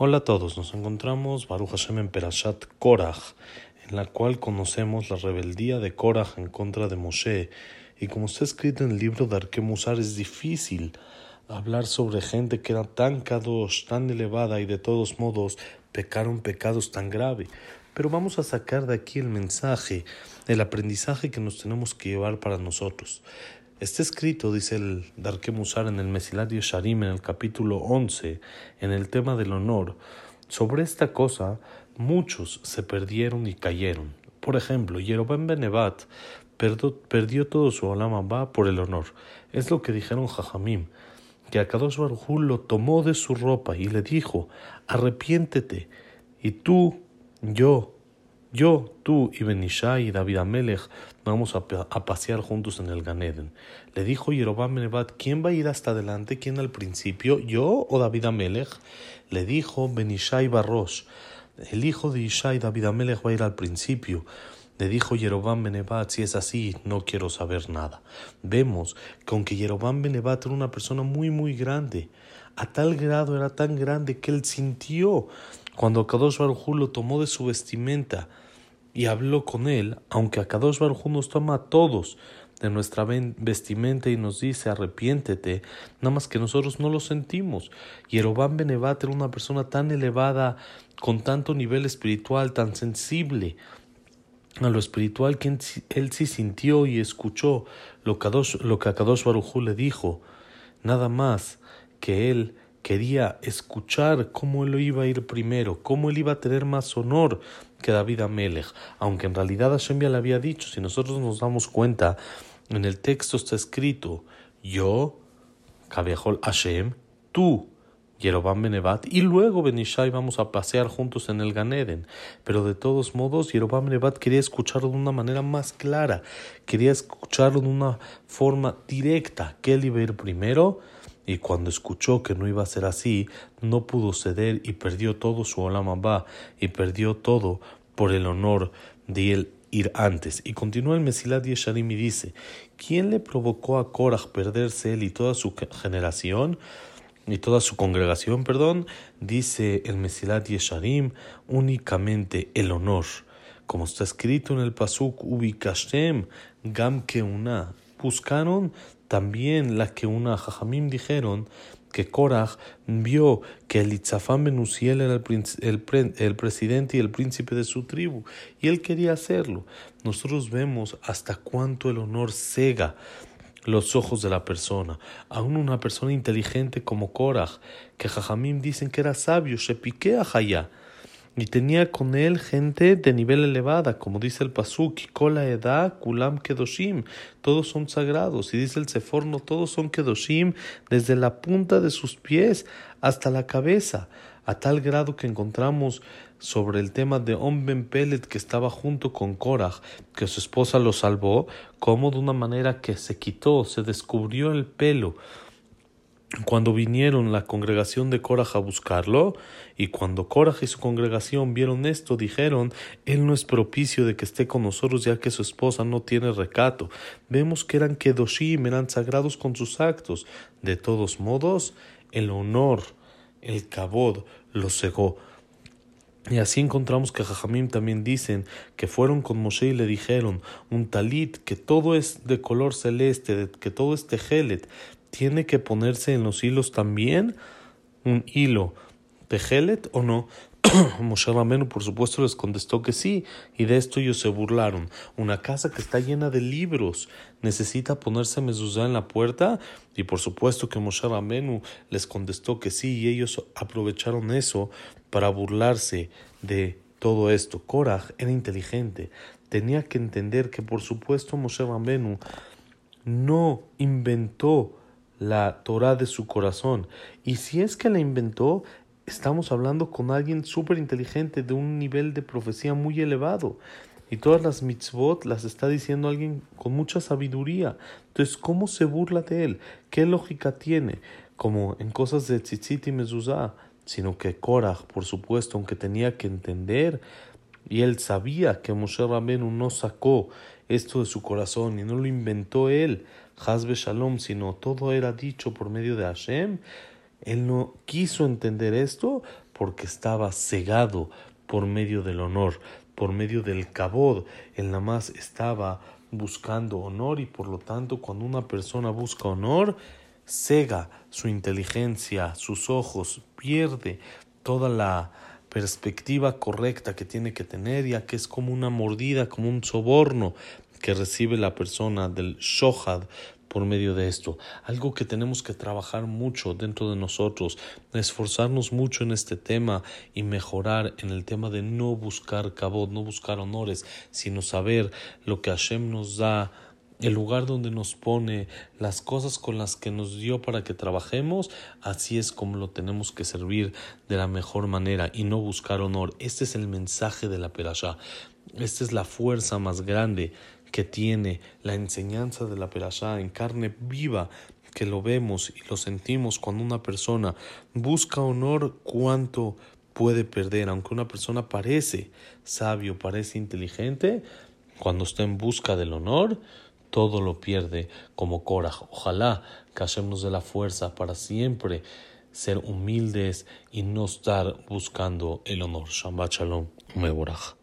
Hola a todos, nos encontramos Baruch Hashem en Perashat Korach, en la cual conocemos la rebeldía de Korach en contra de Moshe. Y como está escrito en el libro de Arquemusar, es difícil hablar sobre gente que era tan kadosh, tan elevada y de todos modos pecaron pecados tan graves. Pero vamos a sacar de aquí el mensaje, el aprendizaje que nos tenemos que llevar para nosotros. Está escrito, dice el Darke Musar en el Mesilat Yesharim, en el capítulo 11, en el tema del honor. Sobre esta cosa, muchos se perdieron y cayeron. Por ejemplo, Yerobam Benevat perdió, todo su Olam por el honor. Es lo que dijeron Jajamim, que Akadosh Baruj lo tomó de su ropa y le dijo: Arrepiéntete, y tú, yo, yo, tú y Benishai y David Amelech vamos a, pasear juntos en el Ganeden. Le dijo Yerobam Benevat, ¿quién va a ir hasta adelante? ¿Quién al principio? ¿Yo o David Amelech? Le dijo Benishai Barrosh, el hijo de Ishai, David Amelech, va a ir al principio. Le dijo Yerobam Benevat, si es así, no quiero saber nada. Vemos que aunque Yerobam Benevat era una persona muy, muy grande, a tal grado era tan grande que él sintió cuando Kadosh Baruj lo tomó de su vestimenta y habló con él, aunque Kadosh Baruj nos toma a todos de nuestra vestimenta y nos dice arrepiéntete, nada más que nosotros no lo sentimos. Yerobam Benevat era una persona tan elevada, con tanto nivel espiritual, tan sensible a lo espiritual que él sí sintió y escuchó lo, lo que Kadosh Baruj le dijo, nada más que él quería escuchar cómo él iba a ir primero, cómo él iba a tener más honor que David Amelech, aunque en realidad Hashem ya le había dicho, si nosotros nos damos cuenta, en el texto está escrito, yo, Kabehol Hashem, tú, Yerobam Benevat, y luego Benishai vamos a pasear juntos en el Ganeden. Pero de todos modos, Yerobam Benevat quería escucharlo de una manera más clara, quería escucharlo de una forma directa, que él iba a ir primero, y cuando escuchó que no iba a ser así, no pudo ceder y perdió todo su Olam y perdió todo por el honor de él ir antes. Y continúa el Mesilat Yesharim y dice, ¿quién le provocó a Korach perderse él y toda su generación? y toda su congregación, perdón, dice el Mesilat Yesharim, únicamente el honor. Como está escrito en el Pasuk, Ubikashtem, Gam Keuna, buscaron también la que una Jajamim dijeron que Korach vio que el Itzafán Benusiel era el, presidente y el príncipe de su tribu, y él quería hacerlo. Nosotros vemos hasta cuánto el honor cega los ojos de la persona. Aún una persona inteligente como Korach, que Jajamim dicen que era sabio, se piquea a y tenía con él gente de nivel elevada, como dice el Pasuk, Kola Eda, Kulam Kedoshim, todos son sagrados, y dice el Seforno, todos son Kedoshim, desde la punta de sus pies hasta la cabeza, a tal grado que encontramos sobre el tema de Om Ben Pelet que estaba junto con Korach, que su esposa lo salvó, como de una manera que se quitó, se descubrió el pelo, cuando vinieron la congregación de Korah a buscarlo, y cuando Korah y su congregación vieron esto, dijeron, Él no es propicio de que esté con nosotros ya que su esposa no tiene recato. Vemos que eran Kedoshim, eran sagrados con sus actos. De todos modos, el honor, el cabod, lo cegó. Y así encontramos que Jajamim también dicen que fueron con Moshe y le dijeron un talit que todo es de color celeste, que todo es tejelet, tiene que ponerse en los hilos también un hilo tejelet o no. Moshe Ramenu, por supuesto, les contestó que sí, y de esto ellos se burlaron. Una casa que está llena de libros necesita ponerse mezuzá en la puerta, y por supuesto que Moshe Ramenu les contestó que sí, y ellos aprovecharon eso para burlarse de todo esto. Korach era inteligente, tenía que entender que, por supuesto, Moshe Ramenu no inventó la Torah de su corazón. Y si es que la inventó, estamos hablando con alguien súper inteligente, de un nivel de profecía muy elevado. Y todas las mitzvot las está diciendo alguien con mucha sabiduría. Entonces, ¿cómo se burla de él? ¿Qué lógica tiene? Como en cosas de tzitzit y mezuzá. Sino que Korach, por supuesto, aunque tenía que entender, y él sabía que Moshe Rabenu no sacó esto de su corazón y no lo inventó él, Hazbe Shalom, sino todo era dicho por medio de Hashem. Él no quiso entender esto, porque estaba cegado por medio del honor, por medio del cabod. El namás estaba buscando honor y por lo tanto cuando una persona busca honor, cega su inteligencia, sus ojos, pierde toda la perspectiva correcta que tiene que tener, ya que es como una mordida, como un soborno que recibe la persona del shohad por medio de esto. Algo que tenemos que trabajar mucho dentro de nosotros, esforzarnos mucho en este tema y mejorar en el tema de no buscar cabot, no buscar honores, sino saber lo que Hashem nos da el lugar donde nos pone, las cosas con las que nos dio para que trabajemos, así es como lo tenemos que servir de la mejor manera y no buscar honor. Este es el mensaje de la perashá. Esta es la fuerza más grande que tiene la enseñanza de la perashá en carne viva que lo vemos y lo sentimos cuando una persona busca honor, cuánto puede perder, aunque una persona parece sabio, parece inteligente, cuando está en busca del honor, todo lo pierde como Korah. Ojalá que Hashem nos dé la fuerza para siempre ser humildes y no estar buscando el honor. Shabbat Shalom, Meborach.